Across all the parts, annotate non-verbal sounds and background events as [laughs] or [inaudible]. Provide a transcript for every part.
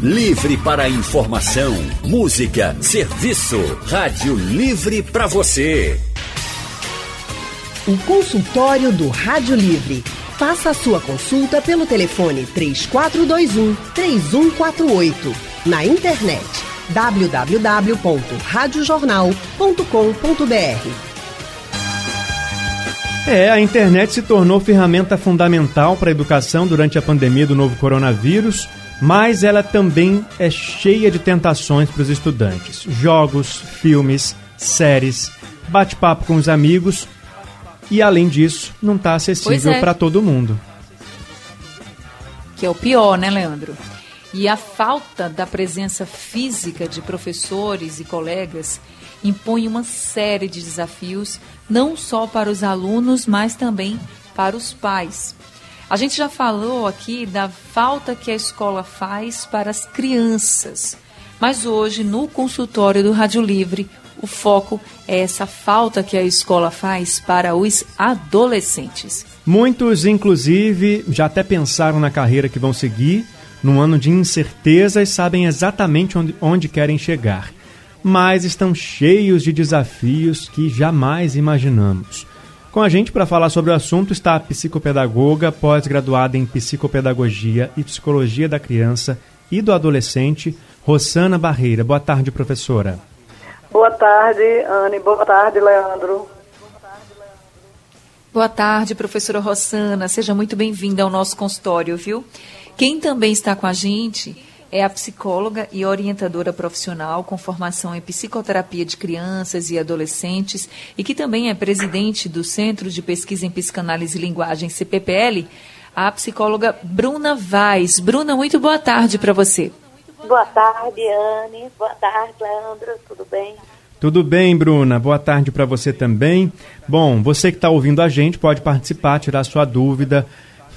Livre para informação, música, serviço. Rádio Livre para você. O consultório do Rádio Livre. Faça a sua consulta pelo telefone 3421 3148. Na internet www.radiojornal.com.br. É, a internet se tornou ferramenta fundamental para a educação durante a pandemia do novo coronavírus, mas ela também é cheia de tentações para os estudantes. Jogos, filmes, séries, bate-papo com os amigos e, além disso, não está acessível é. para todo mundo. Que é o pior, né, Leandro? E a falta da presença física de professores e colegas impõe uma série de desafios, não só para os alunos, mas também para os pais. A gente já falou aqui da falta que a escola faz para as crianças, mas hoje, no consultório do Rádio Livre, o foco é essa falta que a escola faz para os adolescentes. Muitos, inclusive, já até pensaram na carreira que vão seguir, num ano de incertezas, sabem exatamente onde, onde querem chegar mas estão cheios de desafios que jamais imaginamos. Com a gente para falar sobre o assunto está a psicopedagoga, pós-graduada em psicopedagogia e psicologia da criança e do adolescente, Rosana Barreira. Boa tarde, professora. Boa tarde, Anne. Boa tarde, Leandro. Boa tarde, professora Rossana. Seja muito bem-vinda ao nosso consultório, viu? Quem também está com a gente é a psicóloga e orientadora profissional com formação em psicoterapia de crianças e adolescentes e que também é presidente do Centro de Pesquisa em Psicanálise e Linguagem, CPPL, a psicóloga Bruna Vaz. Bruna, muito boa tarde para você. Boa tarde, Anne. Boa tarde, Leandro. Tudo bem? Tudo bem, Bruna. Boa tarde para você também. Bom, você que está ouvindo a gente pode participar, tirar sua dúvida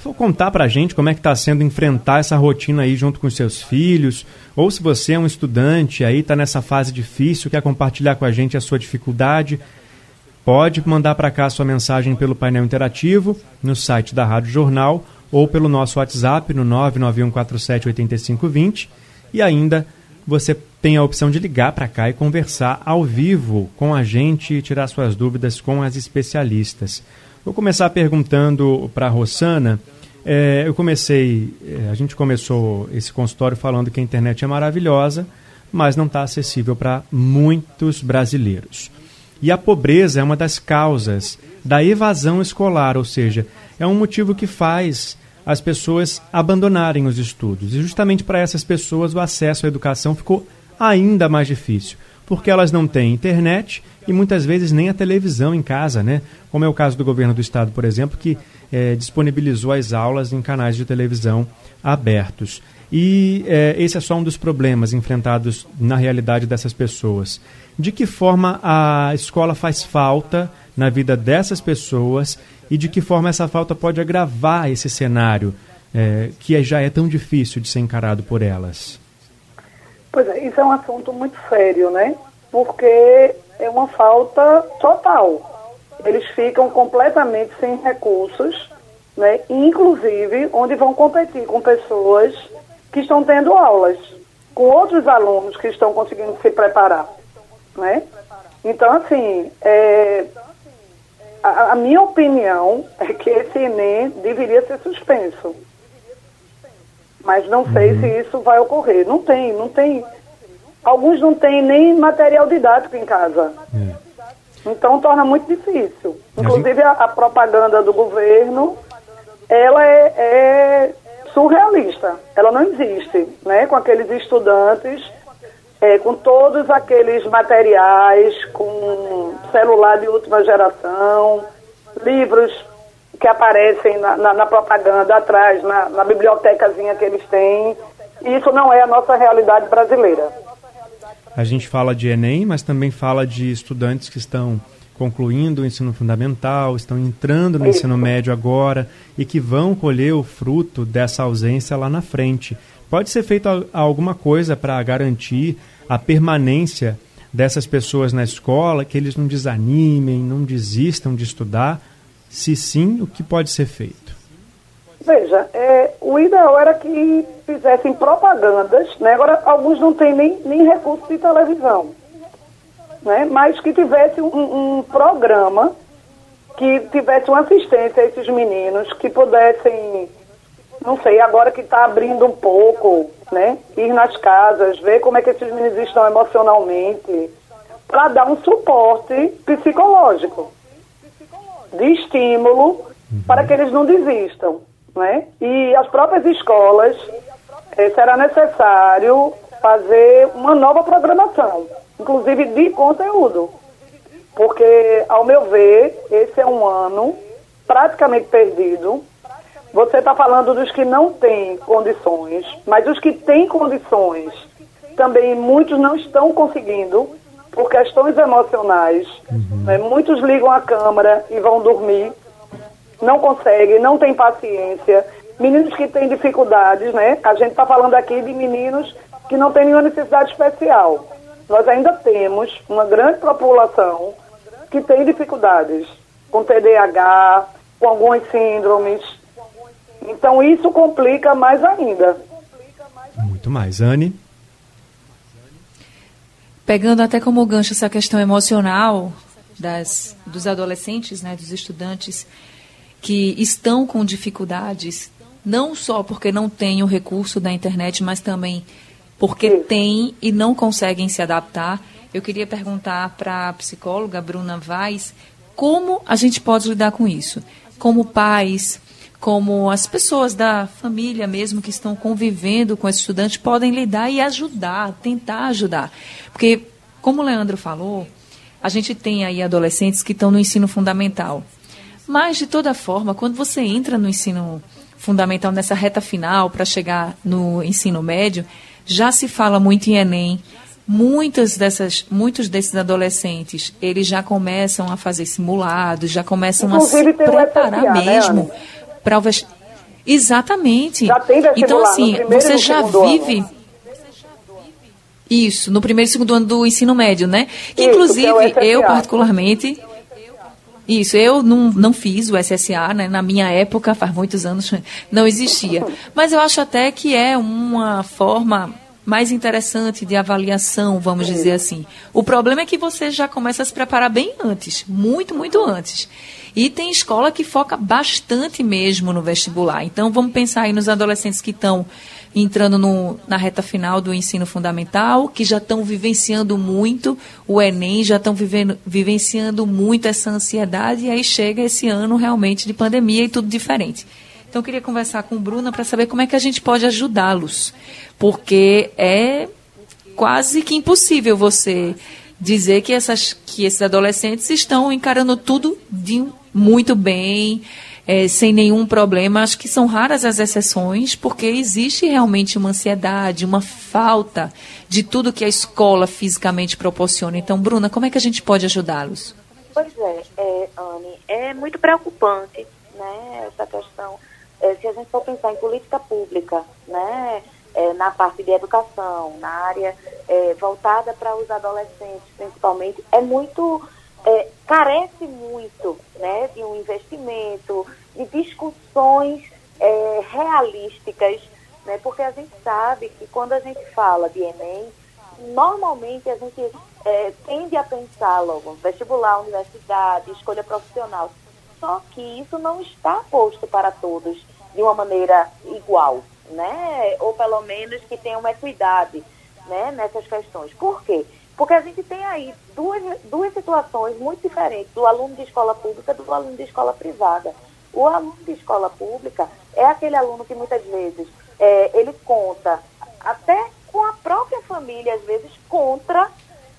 for contar para a gente como é que está sendo enfrentar essa rotina aí junto com os seus filhos, ou se você é um estudante aí está nessa fase difícil, quer compartilhar com a gente a sua dificuldade, pode mandar para cá a sua mensagem pelo painel interativo no site da Rádio Jornal ou pelo nosso WhatsApp no 991478520 e ainda você tem a opção de ligar para cá e conversar ao vivo com a gente e tirar suas dúvidas com as especialistas. Vou começar perguntando para a Rossana. É, eu comecei, é, a gente começou esse consultório falando que a internet é maravilhosa, mas não está acessível para muitos brasileiros. E a pobreza é uma das causas da evasão escolar, ou seja, é um motivo que faz as pessoas abandonarem os estudos. E justamente para essas pessoas o acesso à educação ficou ainda mais difícil porque elas não têm internet e muitas vezes nem a televisão em casa, né? Como é o caso do governo do estado, por exemplo, que é, disponibilizou as aulas em canais de televisão abertos. E é, esse é só um dos problemas enfrentados na realidade dessas pessoas. De que forma a escola faz falta na vida dessas pessoas e de que forma essa falta pode agravar esse cenário é, que já é tão difícil de ser encarado por elas? Pois é, isso é um assunto muito sério, né? Porque é uma falta total. Eles ficam completamente sem recursos, né? Inclusive onde vão competir com pessoas que estão tendo aulas, com outros alunos que estão conseguindo se preparar, né? Então, assim, é, a, a minha opinião é que esse Enem deveria ser suspenso mas não sei uhum. se isso vai ocorrer. Não tem, não tem. Alguns não têm nem material didático em casa. É. Então torna muito difícil. Inclusive a, a propaganda do governo, ela é, é, surrealista. Ela não existe, né? Com aqueles estudantes, é, com todos aqueles materiais, com celular de última geração, livros que aparecem na, na, na propaganda atrás, na, na bibliotecazinha que eles têm. Isso não é a nossa realidade brasileira. A gente fala de Enem, mas também fala de estudantes que estão concluindo o ensino fundamental, estão entrando no Isso. ensino médio agora e que vão colher o fruto dessa ausência lá na frente. Pode ser feito alguma coisa para garantir a permanência dessas pessoas na escola, que eles não desanimem, não desistam de estudar, se sim, o que pode ser feito? Veja, é, o ideal era que fizessem propagandas, né? agora alguns não têm nem, nem recurso de televisão, né? mas que tivesse um, um programa que tivesse uma assistência a esses meninos, que pudessem, não sei, agora que está abrindo um pouco, né? ir nas casas, ver como é que esses meninos estão emocionalmente, para dar um suporte psicológico, de estímulo, para que eles não desistam. Né? E as próprias escolas, eh, será necessário fazer uma nova programação, inclusive de conteúdo. Porque, ao meu ver, esse é um ano praticamente perdido. Você está falando dos que não têm condições, mas os que têm condições também muitos não estão conseguindo por questões emocionais. Uhum. Né? Muitos ligam a câmera e vão dormir não consegue, não tem paciência. Meninos que têm dificuldades, né? A gente está falando aqui de meninos que não têm nenhuma necessidade especial. Nós ainda temos uma grande população que tem dificuldades com TDAH, com algumas síndromes. Então isso complica mais ainda. Muito mais. Anne? Pegando até como gancho essa questão emocional das, dos adolescentes, né, dos estudantes, que estão com dificuldades, não só porque não têm o recurso da internet, mas também porque têm e não conseguem se adaptar. Eu queria perguntar para a psicóloga Bruna Vaz como a gente pode lidar com isso. Como pais, como as pessoas da família mesmo que estão convivendo com esse estudante podem lidar e ajudar, tentar ajudar. Porque, como o Leandro falou, a gente tem aí adolescentes que estão no ensino fundamental. Mas, de toda forma, quando você entra no ensino fundamental, nessa reta final, para chegar no ensino médio, já se fala muito em Enem. Muitas dessas, muitos desses adolescentes, eles já começam a fazer simulados, já começam Inclusive, a se preparar né, mesmo né, vestibular. Exatamente. então, assim, você já vive. Ano. Isso, no primeiro e segundo ano do ensino médio, né? Que, Isso, inclusive, que é eu, particularmente, isso, eu não, não fiz o SSA, né? Na minha época, faz muitos anos, [laughs] não existia. Mas eu acho até que é uma forma mais interessante de avaliação, vamos dizer assim. O problema é que você já começa a se preparar bem antes, muito, muito antes. E tem escola que foca bastante mesmo no vestibular. Então vamos pensar aí nos adolescentes que estão entrando no, na reta final do ensino fundamental, que já estão vivenciando muito o Enem, já estão vivenciando muito essa ansiedade, e aí chega esse ano realmente de pandemia e tudo diferente. Então eu queria conversar com Bruna para saber como é que a gente pode ajudá-los, porque é quase que impossível você dizer que, essas, que esses adolescentes estão encarando tudo de muito bem, é, sem nenhum problema. Acho que são raras as exceções, porque existe realmente uma ansiedade, uma falta de tudo que a escola fisicamente proporciona. Então, Bruna, como é que a gente pode ajudá-los? Pois é, é, Anne, é muito preocupante né, essa questão. É, se a gente for pensar em política pública, né, é, na parte de educação, na área é, voltada para os adolescentes, principalmente, é muito é, carece muito né, de um investimento, de discussões é, realísticas, né, porque a gente sabe que quando a gente fala de Enem, normalmente a gente é, tende a pensar logo vestibular, universidade, escolha profissional. Só que isso não está posto para todos de uma maneira igual, né? Ou pelo menos que tenha uma equidade né, nessas questões. Por quê? Porque a gente tem aí duas, duas situações muito diferentes do aluno de escola pública do aluno de escola privada. O aluno de escola pública é aquele aluno que muitas vezes é, ele conta até com a própria família, às vezes, contra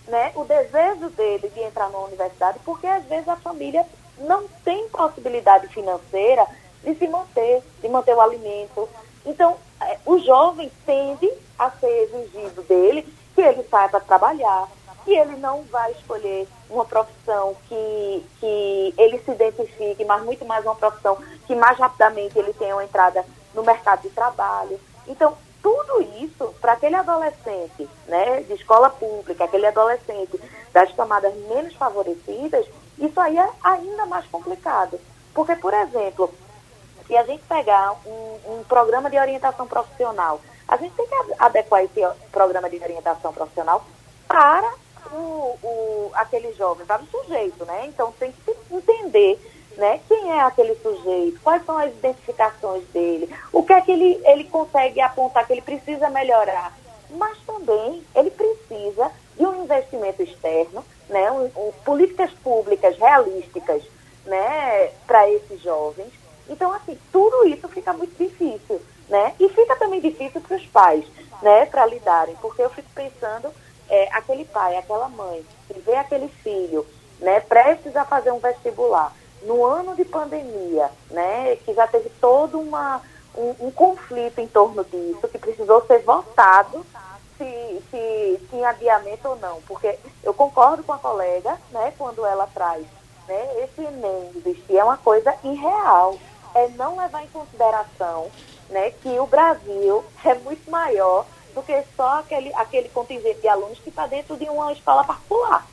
né, o desejo dele de entrar na universidade, porque às vezes a família não tem possibilidade financeira de se manter, de manter o alimento. Então, é, o jovem tende a ser exigido dele que ele saiba trabalhar, que ele não vai escolher uma profissão que, que ele se identifique, mas muito mais uma profissão que mais rapidamente ele tenha uma entrada no mercado de trabalho. Então, tudo isso, para aquele adolescente né, de escola pública, aquele adolescente das camadas menos favorecidas, isso aí é ainda mais complicado. Porque, por exemplo, e a gente pegar um, um programa de orientação profissional, a gente tem que adequar esse programa de orientação profissional para o, o, aquele jovem, para o sujeito, né? Então tem que entender né, quem é aquele sujeito, quais são as identificações dele, o que é que ele, ele consegue apontar que ele precisa melhorar. Mas também ele precisa de um investimento externo, né, um, um, políticas públicas realísticas né, para esses jovens. Então, assim, tudo isso fica muito difícil. Né? E fica também difícil para os pais né, para lidarem, porque eu fico pensando é, aquele pai, aquela mãe, que vê aquele filho né, prestes a fazer um vestibular, no ano de pandemia, né, que já teve todo uma, um, um conflito em torno disso, que precisou ser votado se, se tinha adiamento ou não, porque eu concordo com a colega, né, quando ela traz, né, esse Enem existir é uma coisa irreal, é não levar em consideração, né, que o Brasil é muito maior do que só aquele, aquele contingente de alunos que está dentro de uma escola particular.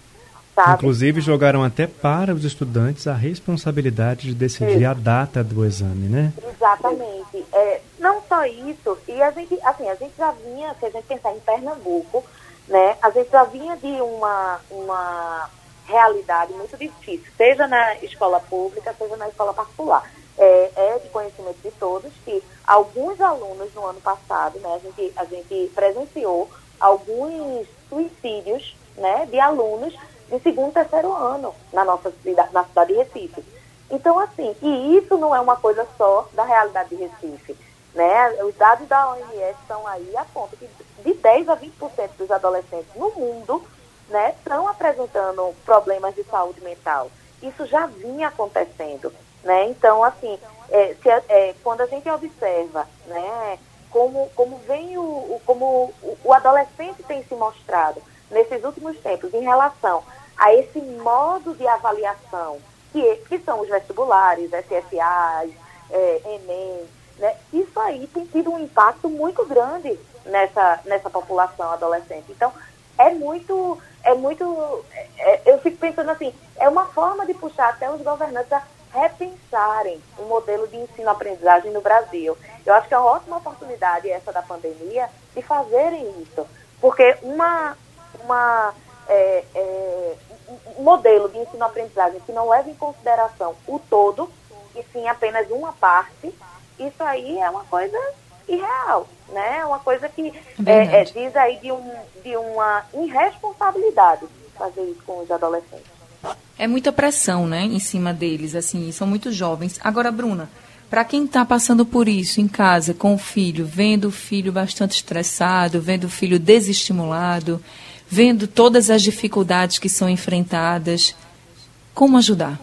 Sabe? Inclusive jogaram até para os estudantes a responsabilidade de decidir isso. a data do exame, né? Exatamente. É, não só isso, e a gente, assim, a gente já vinha, se a gente pensar em Pernambuco, né, a gente já vinha de uma, uma realidade muito difícil, seja na escola pública, seja na escola particular. É, é, de conhecimento de todos que alguns alunos no ano passado, né, a gente, a gente presenciou alguns suicídios né, de alunos de segundo e terceiro ano na nossa cidade, na cidade de Recife. Então, assim, e isso não é uma coisa só da realidade de Recife. Né? Os dados da OMS estão aí a ponto que de 10 a 20% dos adolescentes no mundo né, estão apresentando problemas de saúde mental. Isso já vinha acontecendo. Né? Então, assim, é, se, é, quando a gente observa né, como, como vem o, o como o, o adolescente tem se mostrado nesses últimos tempos em relação a esse modo de avaliação, que, que são os vestibulares, SFAs, é, Enem, né? isso aí tem tido um impacto muito grande nessa, nessa população adolescente. Então, é muito, é muito, é, eu fico pensando assim, é uma forma de puxar até os governantes a repensarem o modelo de ensino-aprendizagem no Brasil. Eu acho que é uma ótima oportunidade essa da pandemia de fazerem isso, porque uma, uma é, é, um modelo de ensino-aprendizagem que não leva em consideração o todo, e sim apenas uma parte, isso aí é uma coisa irreal, né? É uma coisa que é, é, diz aí de, um, de uma irresponsabilidade fazer isso com os adolescentes. É muita pressão, né, em cima deles, assim, são muito jovens. Agora, Bruna, para quem está passando por isso em casa, com o filho, vendo o filho bastante estressado, vendo o filho desestimulado, vendo todas as dificuldades que são enfrentadas. Como ajudar?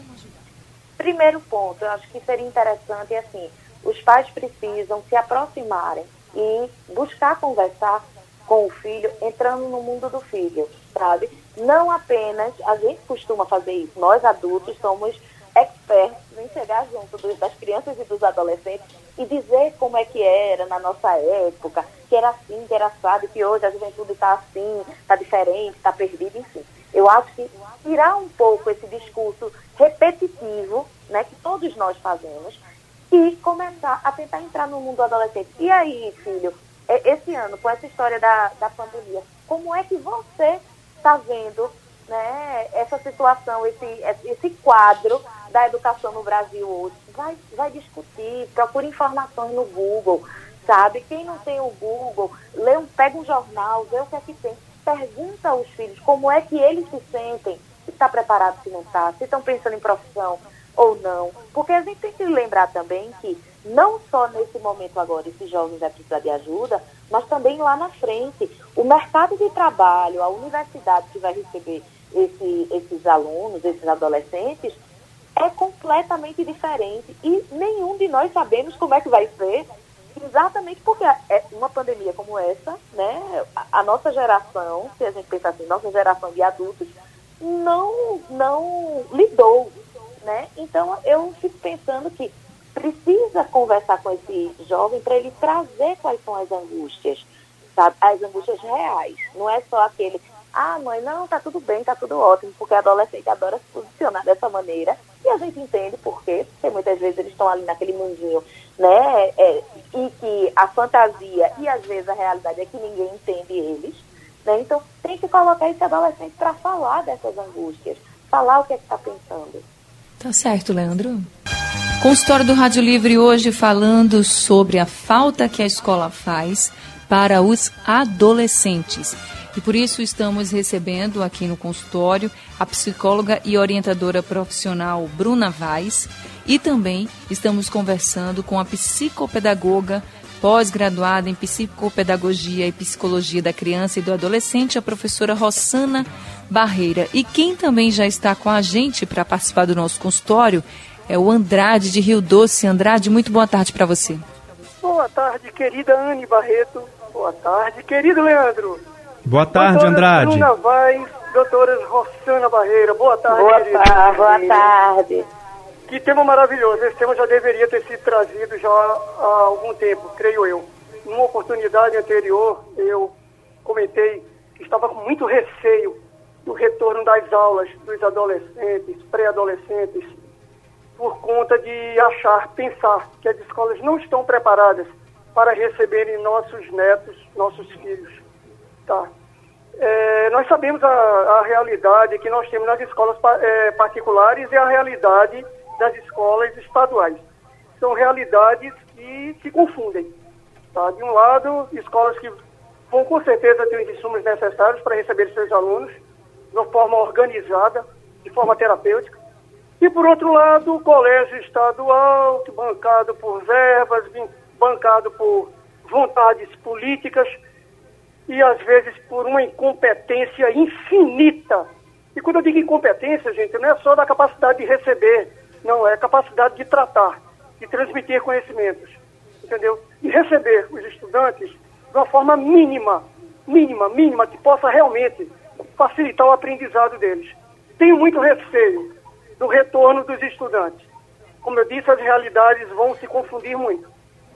Primeiro ponto, eu acho que seria interessante, assim, os pais precisam se aproximarem e buscar conversar com o filho, entrando no mundo do filho, sabe? Não apenas, a gente costuma fazer isso, nós adultos somos expertos em chegar junto dos, das crianças e dos adolescentes e dizer como é que era na nossa época, que era assim, que era assado, que hoje a juventude está assim, está diferente, está perdida, enfim. Eu acho que tirar um pouco esse discurso repetitivo, né, que todos nós fazemos, e começar a tentar entrar no mundo adolescente. E aí, filho, esse ano, com essa história da, da pandemia, como é que você está vendo né, essa situação, esse, esse quadro da educação no Brasil hoje? Vai, vai discutir, procure informações no Google, sabe? Quem não tem o Google, lê um, pega um jornal, vê o que é que tem. Pergunta aos filhos como é que eles se sentem, se está preparado, se não está, se estão pensando em profissão ou não. Porque a gente tem que lembrar também que não só nesse momento agora esses jovens vai precisar de ajuda, mas também lá na frente. O mercado de trabalho, a universidade que vai receber esse, esses alunos, esses adolescentes, é completamente diferente. E nenhum de nós sabemos como é que vai ser Exatamente porque é uma pandemia como essa, né, a nossa geração, se a gente pensar assim, nossa geração de adultos, não, não lidou, né? Então eu fico pensando que precisa conversar com esse jovem para ele trazer quais são as angústias, sabe? As angústias reais. Não é só aquele, ah, mãe, não, tá tudo bem, tá tudo ótimo, porque adolescente adora se posicionar dessa maneira E a gente entende por quê, porque muitas vezes eles estão ali naquele mundinho, né? É, e que a fantasia e às vezes a realidade é que ninguém entende eles. Né? Então tem que colocar esse adolescente para falar dessas angústias, falar o que é que está pensando. Tá certo, Leandro. Consultório do Rádio Livre hoje falando sobre a falta que a escola faz para os adolescentes. E por isso estamos recebendo aqui no consultório a psicóloga e orientadora profissional Bruna Vaz e também estamos conversando com a psicopedagoga pós-graduada em psicopedagogia e psicologia da criança e do adolescente, a professora Rossana Barreira. E quem também já está com a gente para participar do nosso consultório é o Andrade de Rio Doce. Andrade, muito boa tarde para você. Boa tarde, querida Anne Barreto. Boa tarde, querido Leandro. Boa tarde, Doutora Andrade. Bruna Vaz, doutora Rossana Barreira. Boa tarde, Boa tarde, boa tarde. Que tema maravilhoso. Esse tema já deveria ter sido trazido já há algum tempo, creio eu. Numa oportunidade anterior, eu comentei que estava com muito receio do retorno das aulas dos adolescentes, pré-adolescentes, por conta de achar, pensar que as escolas não estão preparadas para receberem nossos netos, nossos filhos. Tá? É, nós sabemos a, a, realidade que nós temos nas escolas é, particulares e a realidade das escolas estaduais. São realidades que se confundem. Tá? De um lado, escolas que vão com certeza ter os insumos necessários para receber seus alunos de forma organizada, de forma terapêutica. E, por outro lado, o colégio estadual, bancado por verbas, bancado por vontades políticas e, às vezes, por uma incompetência infinita. E quando eu digo incompetência, gente, não é só da capacidade de receber, não, é capacidade de tratar, de transmitir conhecimentos, entendeu? E receber os estudantes de uma forma mínima, mínima, mínima, que possa realmente facilitar o aprendizado deles. Tenho muito receio do retorno dos estudantes. Como eu disse, as realidades vão se confundir muito.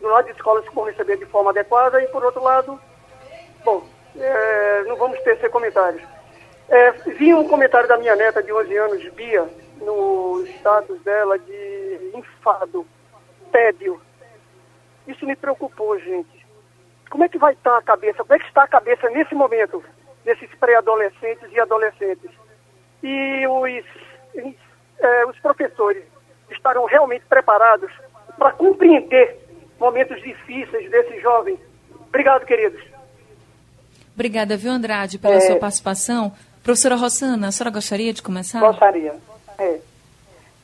Do lado de escolas que vão receber de forma adequada e, por outro lado, bom, é, não vamos tecer comentários. É, vi um comentário da minha neta de 11 anos, Bia, no status dela de enfado, tédio. Isso me preocupou, gente. Como é que vai estar a cabeça? Como é que está a cabeça nesse momento desses pré-adolescentes e adolescentes? E os eh, os professores estarão realmente preparados para compreender momentos difíceis desses jovens. Obrigado, queridos. Obrigada, viu, Andrade, pela é... sua participação. Professora Rossana, a senhora gostaria de começar? Gostaria. É.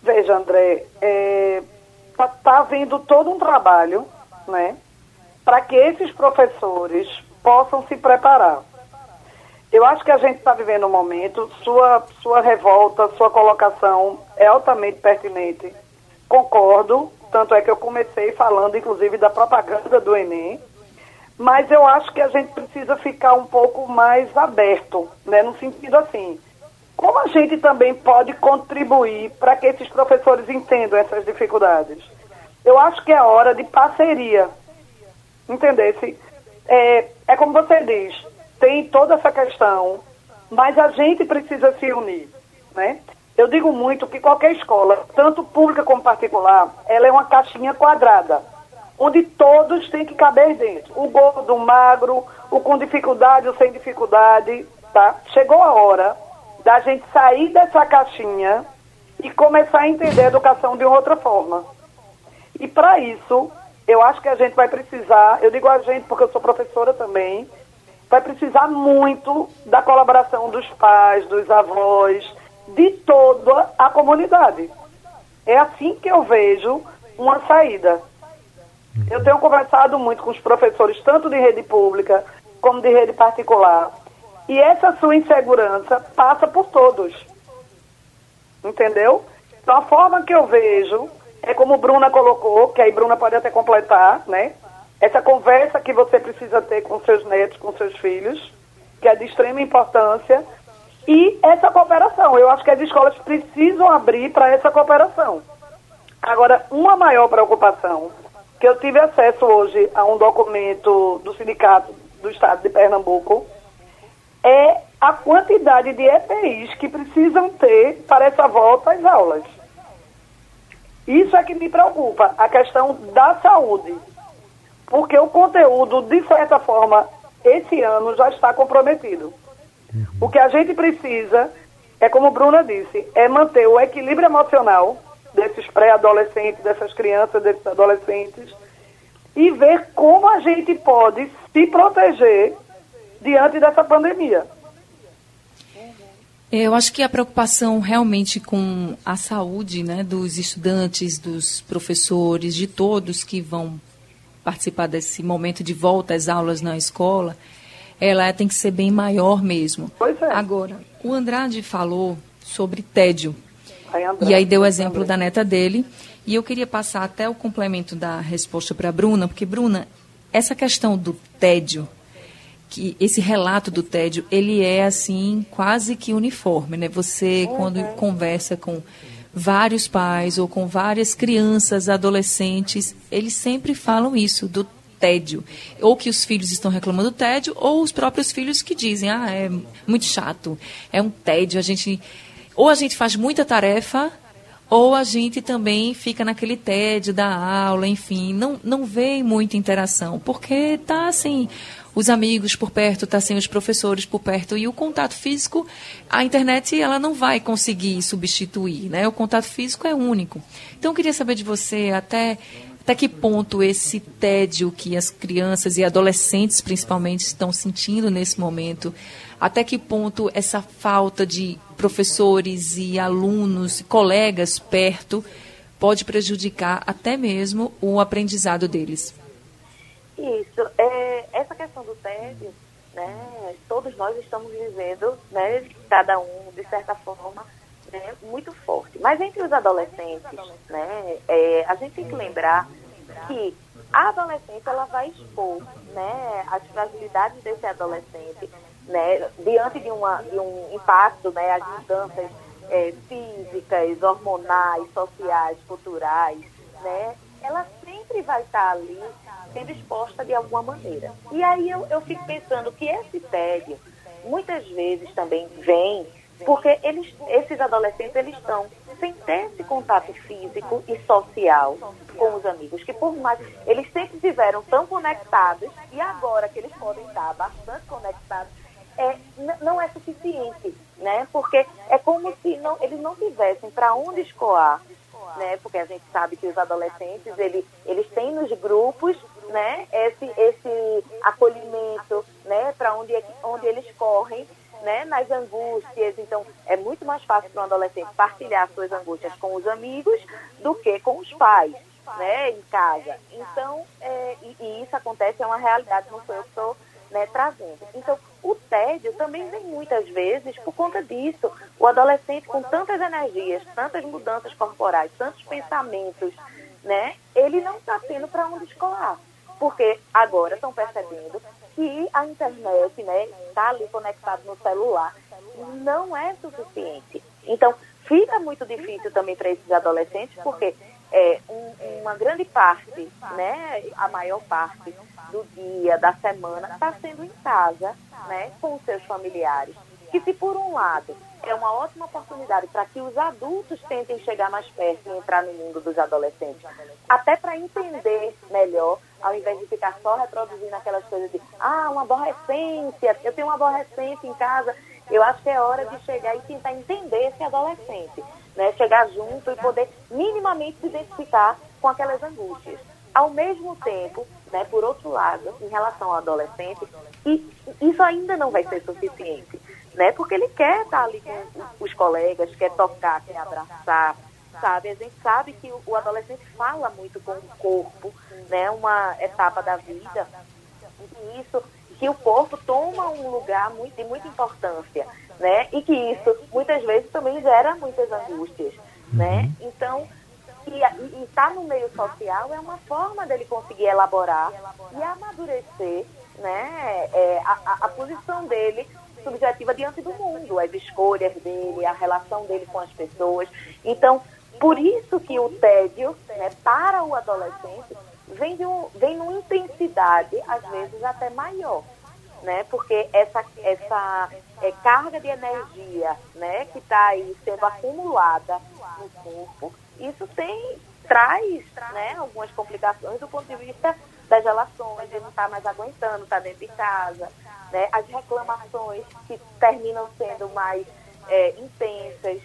Veja, André, está é, tá, havendo todo um trabalho né, para que esses professores possam se preparar. Eu acho que a gente está vivendo um momento, sua, sua revolta, sua colocação é altamente pertinente. Concordo, tanto é que eu comecei falando, inclusive, da propaganda do Enem, mas eu acho que a gente precisa ficar um pouco mais aberto, né, no sentido assim, como a gente também pode contribuir para que esses professores entendam essas dificuldades? Eu acho que é hora de parceria, entendesse? É, é como você diz, tem toda essa questão, mas a gente precisa se unir, né? Eu digo muito que qualquer escola, tanto pública como particular, ela é uma caixinha quadrada, onde todos têm que caber dentro. O gordo, o magro, o com dificuldade, o sem dificuldade, tá? Chegou a hora da gente sair dessa caixinha e começar a entender a educação de outra forma. E para isso, eu acho que a gente vai precisar, eu digo a gente porque eu sou professora também, vai precisar muito da colaboração dos pais, dos avós, de toda a comunidade. É assim que eu vejo uma saída. Eu tenho conversado muito com os professores, tanto de rede pública como de rede particular. E essa sua insegurança passa por todos. Entendeu? Então, a forma que eu vejo é como Bruna colocou, que aí Bruna pode até completar, né? essa conversa que você precisa ter com seus netos, com seus filhos, que é de extrema importância, e essa cooperação. Eu acho que as escolas precisam abrir para essa cooperação. Agora, uma maior preocupação, que eu tive acesso hoje a um documento do Sindicato do Estado de Pernambuco, é a quantidade de EPIs que precisam ter para essa volta às aulas. Isso é que me preocupa, a questão da saúde. Porque o conteúdo, de certa forma, esse ano já está comprometido. Uhum. O que a gente precisa é, como Bruna disse, é manter o equilíbrio emocional desses pré-adolescentes, dessas crianças, desses adolescentes, e ver como a gente pode se proteger diante dessa pandemia. Eu acho que a preocupação realmente com a saúde né, dos estudantes, dos professores, de todos que vão participar desse momento de volta às aulas na escola, ela tem que ser bem maior mesmo. Pois é. Agora, o Andrade falou sobre tédio. e aí deu o exemplo da neta dele. E eu queria passar até o complemento da resposta para a Bruna, porque, Bruna, essa questão do tédio, que esse relato do tédio, ele é assim, quase que uniforme, né? Você, uhum. quando conversa com vários pais ou com várias crianças, adolescentes, eles sempre falam isso, do tédio. Ou que os filhos estão reclamando do tédio, ou os próprios filhos que dizem, ah, é muito chato, é um tédio, a gente. Ou a gente faz muita tarefa, ou a gente também fica naquele tédio da aula, enfim, não, não vê muita interação, porque tá assim, os amigos por perto, tá sem os professores por perto e o contato físico, a internet ela não vai conseguir substituir, né? O contato físico é único. Então eu queria saber de você até até que ponto esse tédio que as crianças e adolescentes, principalmente, estão sentindo nesse momento, até que ponto essa falta de professores e alunos, colegas perto, pode prejudicar até mesmo o aprendizado deles? Isso. É, essa questão do tédio, né, todos nós estamos vivendo, né, cada um, de certa forma, né, muito forte. Mas entre os adolescentes, né, é, a gente tem que lembrar que a adolescência ela vai expor né, as fragilidades desse adolescente né, diante de, uma, de um impacto, né, as mudanças é, físicas, hormonais, sociais, culturais, né, ela sempre vai estar ali sendo exposta de alguma maneira. E aí eu, eu fico pensando que esse tédio muitas vezes também vem porque eles, esses adolescentes eles estão sem ter esse contato físico e social com os amigos, que por mais eles sempre estiveram tão conectados e agora que eles podem estar bastante conectados, é, não é suficiente, né? Porque é como se não, eles não tivessem para onde escoar, né? Porque a gente sabe que os adolescentes eles, eles têm nos grupos, né? Esse esse acolhimento, né? Para onde é onde eles correm né, nas angústias. Então, é muito mais fácil para um adolescente partilhar suas angústias com os amigos do que com os pais, né, em casa. Então, é, e, e, isso acontece, é uma realidade, não sou eu que estou né, trazendo. Então, o tédio também vem muitas vezes por conta disso. O adolescente com tantas energias, tantas mudanças corporais, tantos pensamentos, né, ele não está tendo para onde escolar. Porque agora estão percebendo que a internet, né, está ali conectado no celular, não é suficiente. Então, fica muito difícil também para esses adolescentes, porque é, um, uma grande parte, né, a maior parte do dia, da semana, está sendo em casa, né, com seus familiares. Que se por um lado é uma ótima oportunidade para que os adultos tentem chegar mais perto e entrar no mundo dos adolescentes, até para entender melhor ao invés de ficar só reproduzindo aquelas coisas de, ah, uma aborrecência, eu tenho uma aborrecência em casa. Eu acho que é hora de chegar e tentar entender esse adolescente, né? Chegar junto e poder minimamente se identificar com aquelas angústias. Ao mesmo tempo, né, por outro lado, em relação ao adolescente, e isso ainda não vai ser suficiente, né? Porque ele quer estar ali com os colegas, quer tocar, quer abraçar, sabe? A gente sabe que o adolescente fala muito com o corpo, né? Uma etapa da vida. E isso, que o corpo toma um lugar muito, de muita importância, né? E que isso, muitas vezes, também gera muitas angústias, né? Uhum. Então, e estar tá no meio social é uma forma dele conseguir elaborar e amadurecer, né? É, a, a posição dele subjetiva diante do mundo, as escolhas dele, a relação dele com as pessoas. Então, por isso que o tédio, né, para o adolescente, vem, de um, vem numa intensidade, às vezes, até maior. Né? Porque essa, essa é, carga de energia né, que está aí sendo acumulada no corpo, isso tem, traz né, algumas complicações do ponto de vista das relações, de não estar tá mais aguentando, estar tá dentro de casa, né, as reclamações que terminam sendo mais é, intensas,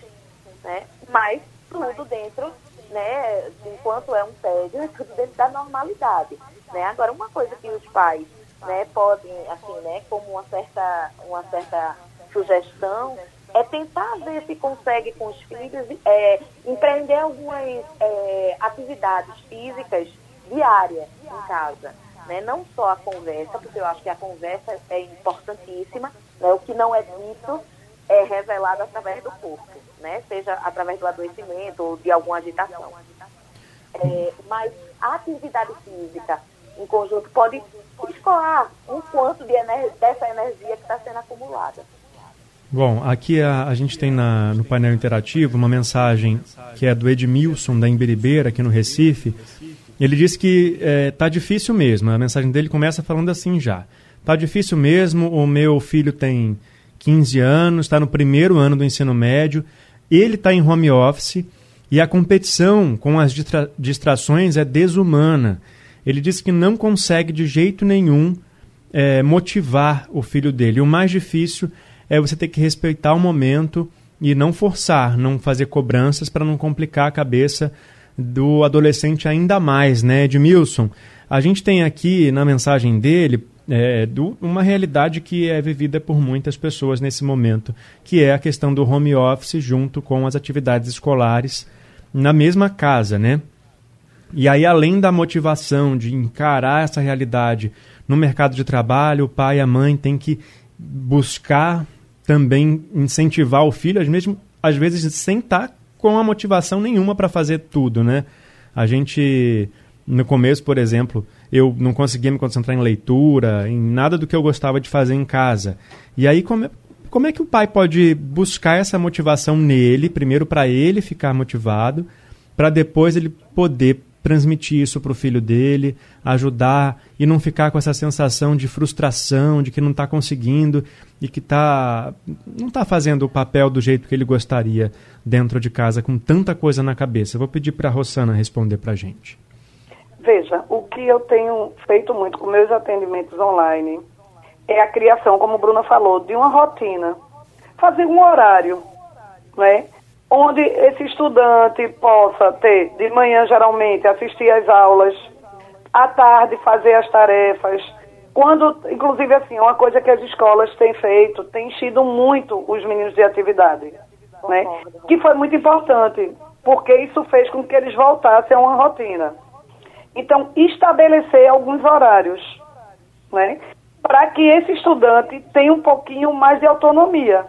né, mas tudo dentro, né, enquanto é um tédio, é tudo dentro da normalidade. Né? Agora, uma coisa que os pais né, podem, assim, né, como uma certa, uma certa sugestão, é tentar ver se consegue com os filhos é, empreender algumas é, atividades físicas diárias em casa. Né? Não só a conversa, porque eu acho que a conversa é importantíssima, né? o que não é dito é revelado através do corpo, né? seja através do adoecimento ou de alguma agitação. É, mas a atividade física em conjunto pode escoar um quanto de dessa energia que está sendo acumulada. Bom, aqui a, a gente tem na, no painel interativo uma mensagem que é do Edmilson, da Emberibeira, aqui no Recife. Ele disse que é, difícil mesmo. A mensagem dele começa falando assim já. Está difícil mesmo, o meu filho tem 15 anos, está no primeiro ano do ensino médio, ele está em home office e a competição com as distra distrações é desumana. Ele disse que não consegue de jeito nenhum é, motivar o filho dele. O mais difícil é você ter que respeitar o momento e não forçar, não fazer cobranças para não complicar a cabeça do adolescente ainda mais, né, Edmilson? A gente tem aqui na mensagem dele é, do, uma realidade que é vivida por muitas pessoas nesse momento, que é a questão do home office junto com as atividades escolares na mesma casa, né? E aí, além da motivação de encarar essa realidade no mercado de trabalho, o pai e a mãe têm que buscar também incentivar o filho, mesmo às vezes sem estar com a motivação nenhuma para fazer tudo, né? A gente, no começo, por exemplo, eu não conseguia me concentrar em leitura, em nada do que eu gostava de fazer em casa. E aí, como é, como é que o pai pode buscar essa motivação nele, primeiro para ele ficar motivado, para depois ele poder transmitir isso para o filho dele, ajudar e não ficar com essa sensação de frustração, de que não está conseguindo e que tá, não está fazendo o papel do jeito que ele gostaria dentro de casa, com tanta coisa na cabeça. Vou pedir para a Rossana responder para a gente. Veja, o que eu tenho feito muito com meus atendimentos online é a criação, como a Bruna falou, de uma rotina. Fazer um horário, né? onde esse estudante possa ter, de manhã geralmente, assistir às aulas, à tarde fazer as tarefas. Quando, inclusive assim, uma coisa que as escolas têm feito, tem enchido muito os meninos de atividade, né? Que foi muito importante, porque isso fez com que eles voltassem a uma rotina. Então, estabelecer alguns horários, né? Para que esse estudante tenha um pouquinho mais de autonomia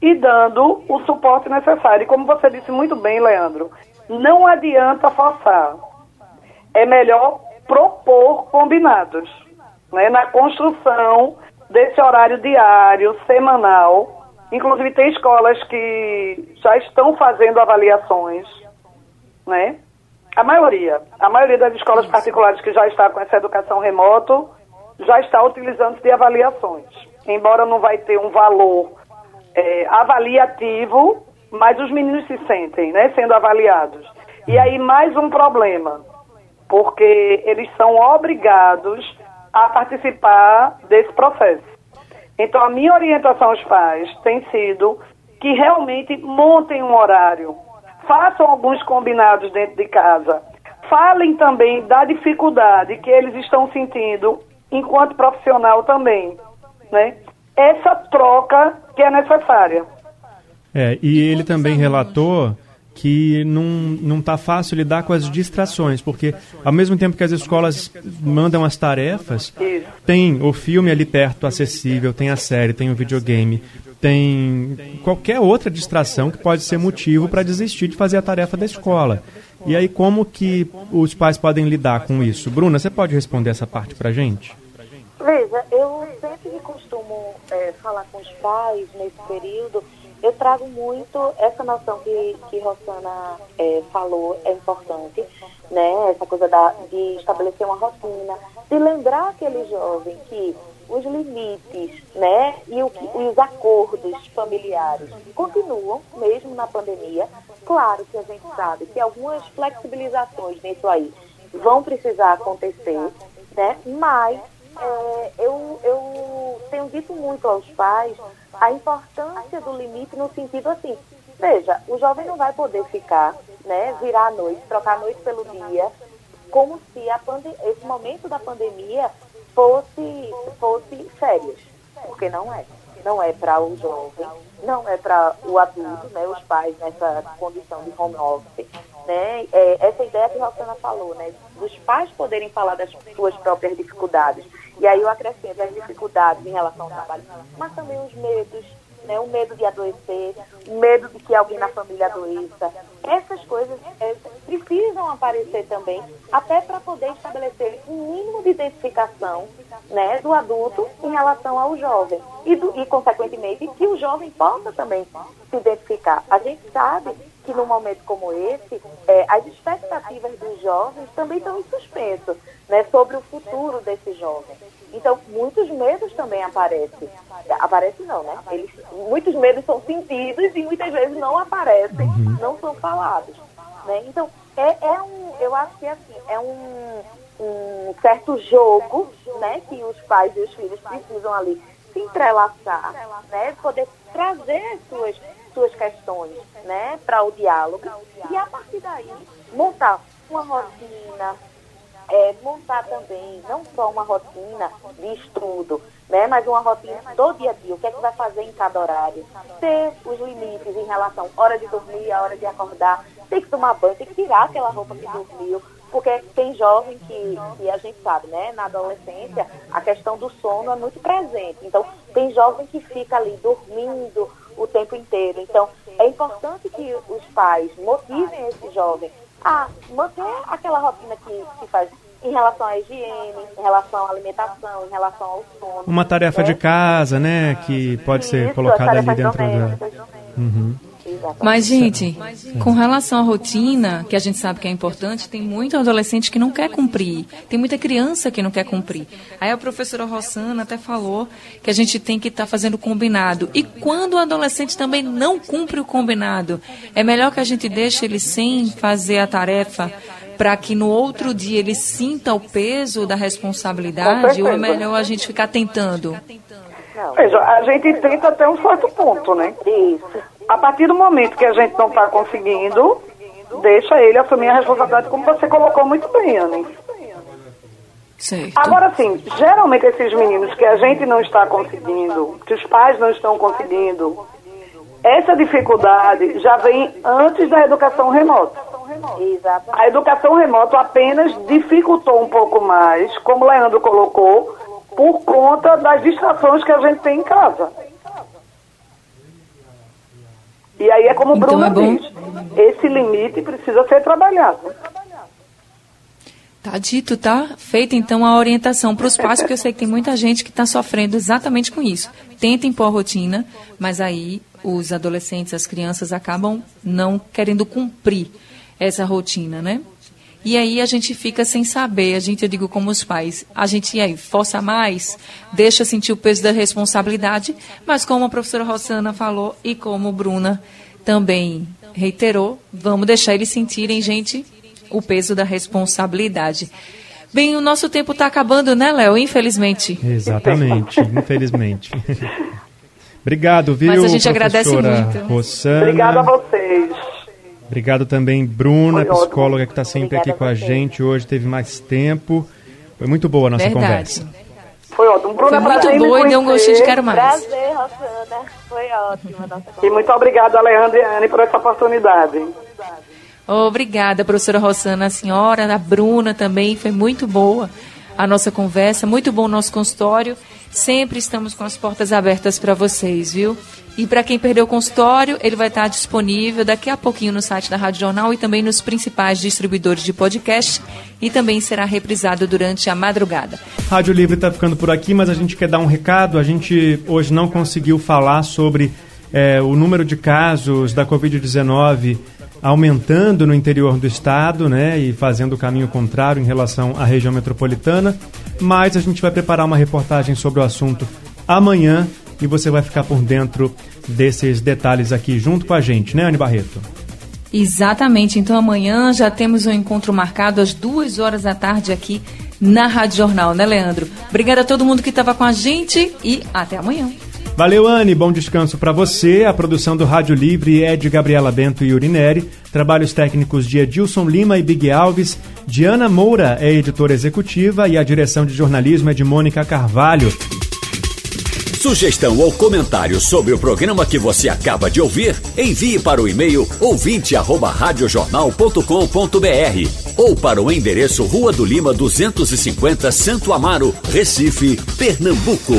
e dando o suporte necessário. E como você disse muito bem, Leandro, não adianta forçar. É melhor propor combinados né, na construção desse horário diário, semanal. Inclusive, tem escolas que já estão fazendo avaliações, né? A maioria, a maioria das escolas particulares que já está com essa educação remoto já está utilizando de avaliações. Embora não vai ter um valor é, avaliativo, mas os meninos se sentem, né, sendo avaliados. E aí mais um problema, porque eles são obrigados a participar desse processo. Então a minha orientação aos pais tem sido que realmente montem um horário, façam alguns combinados dentro de casa, falem também da dificuldade que eles estão sentindo enquanto profissional também, né? essa troca que é necessária. É, e ele também relatou que não não está fácil lidar com as distrações, porque ao mesmo tempo que as escolas mandam as tarefas, tem o filme ali perto acessível, tem a série, tem o videogame, tem qualquer outra distração que pode ser motivo para desistir de fazer a tarefa da escola. E aí como que os pais podem lidar com isso? Bruna, você pode responder essa parte para gente? Veja, eu sempre costumo é, falar com os pais nesse período, eu trago muito essa noção que, que Rosana é, falou, é importante, né? Essa coisa da, de estabelecer uma rotina, de lembrar aquele jovem que os limites né, e, o, e os acordos familiares continuam, mesmo na pandemia. Claro que a gente sabe que algumas flexibilizações nisso aí vão precisar acontecer, né, mas é, eu, eu tenho dito muito aos pais a importância do limite no sentido assim, veja, o jovem não vai poder ficar, né, virar a noite, trocar a noite pelo dia, como se esse momento da pandemia fosse, fosse férias, porque não é. Não é para o jovem, não é para o adulto, né, os pais nessa condição de home office. Né, é, essa ideia que a Rosana falou, né, dos pais poderem falar das suas próprias dificuldades. E aí eu acrescento as dificuldades em relação ao trabalho, mas também os medos, né, o medo de adoecer, o medo de que alguém na família adoeça. Essas coisas é, precisam aparecer também, até para poder estabelecer um mínimo de identificação né, do adulto em relação ao jovem. E, do, e, consequentemente, que o jovem possa também se identificar. A gente sabe que num momento como esse, é, as expectativas dos jovens também estão em suspenso né, sobre o futuro desse jovem. Então, muitos medos também aparecem. Aparecem não, né? Eles, muitos medos são sentidos e muitas vezes não aparecem, uhum. não são falados. Né? Então, é, é um, eu acho que assim, é um, um certo jogo né, que os pais e os filhos precisam ali se entrelaçar, né, poder trazer suas, suas questões né, para o diálogo. E a partir daí montar uma rotina, é, montar também não só uma rotina de estudo, né, mas uma rotina do dia a dia, o que é que vai fazer em cada horário, ter os limites em relação à hora de dormir, a hora de acordar, tem que tomar banho, tem que tirar aquela roupa que dormiu, porque tem jovem que, que a gente sabe, né, na adolescência, a questão do sono é muito presente. Então, tem jovem que fica ali dormindo o tempo inteiro. Então, é importante que os pais motivem esse jovem a manter aquela rotina que, que faz em relação à higiene, em relação à alimentação, em relação ao sono. Uma tarefa né? de casa, né, que pode Isso, ser colocada ali dentro da... Uhum. Mas, gente, com relação à rotina, que a gente sabe que é importante, tem muito adolescente que não quer cumprir. Tem muita criança que não quer cumprir. Aí a professora Rossana até falou que a gente tem que estar tá fazendo combinado. E quando o adolescente também não cumpre o combinado, é melhor que a gente deixe ele sem fazer a tarefa para que no outro dia ele sinta o peso da responsabilidade ou é melhor a gente ficar tentando? Veja, a gente tenta até um certo ponto, né? Isso. A partir do momento que a gente não está conseguindo, deixa ele assumir a responsabilidade, como você colocou muito bem, Anne. Certo. Agora sim, geralmente esses meninos que a gente não está conseguindo, que os pais não estão conseguindo, essa dificuldade já vem antes da educação remota. A educação remota apenas dificultou um pouco mais, como o Leandro colocou, por conta das distrações que a gente tem em casa. E aí é como o então Bruno é diz, esse limite precisa ser trabalhado. Tá dito, tá feita então a orientação para os pais, porque eu sei que tem muita gente que está sofrendo exatamente com isso. Tenta impor a rotina, mas aí os adolescentes, as crianças acabam não querendo cumprir essa rotina, né? E aí a gente fica sem saber, a gente, eu digo como os pais, a gente aí força mais, deixa sentir o peso da responsabilidade, mas como a professora Rossana falou e como Bruna também reiterou, vamos deixar eles sentirem, gente, o peso da responsabilidade. Bem, o nosso tempo está acabando, né, Léo? Infelizmente. Exatamente, [laughs] infelizmente. Obrigado, viu, Mas a gente agradece muito. Rossana. Obrigada a vocês. Obrigado também, Bruna, Foi psicóloga ótimo. que está sempre Obrigada aqui com a, a gente. Hoje teve mais tempo. Foi muito boa a nossa Verdade. conversa. Foi ótimo. Bruna, Foi muito boa e deu um gostinho de quero mais. Prazer, Rosana. Foi ótimo. E muito obrigada, Alejandra e Anne, por essa oportunidade. Obrigada, professora Rosana, a senhora, a Bruna também. Foi muito boa a nossa conversa, muito bom o nosso consultório. Sempre estamos com as portas abertas para vocês, viu? E para quem perdeu o consultório, ele vai estar disponível daqui a pouquinho no site da Rádio Jornal e também nos principais distribuidores de podcast e também será reprisado durante a madrugada. Rádio Livre está ficando por aqui, mas a gente quer dar um recado. A gente hoje não conseguiu falar sobre é, o número de casos da Covid-19 aumentando no interior do estado, né, e fazendo o caminho contrário em relação à região metropolitana. Mas a gente vai preparar uma reportagem sobre o assunto amanhã e você vai ficar por dentro desses detalhes aqui junto com a gente, né, Anne Barreto? Exatamente. Então amanhã já temos um encontro marcado às duas horas da tarde aqui na Rádio Jornal, né, Leandro? Obrigada a todo mundo que estava com a gente e até amanhã. Valeu, Anne. Bom descanso para você. A produção do Rádio Livre é de Gabriela Bento e Urineri. Trabalhos técnicos de Edilson Lima e Big Alves. Diana Moura é editora executiva e a direção de jornalismo é de Mônica Carvalho. Sugestão ou comentário sobre o programa que você acaba de ouvir, envie para o e-mail ouvinte@radiojornal.com.br ou para o endereço Rua do Lima 250, Santo Amaro, Recife, Pernambuco.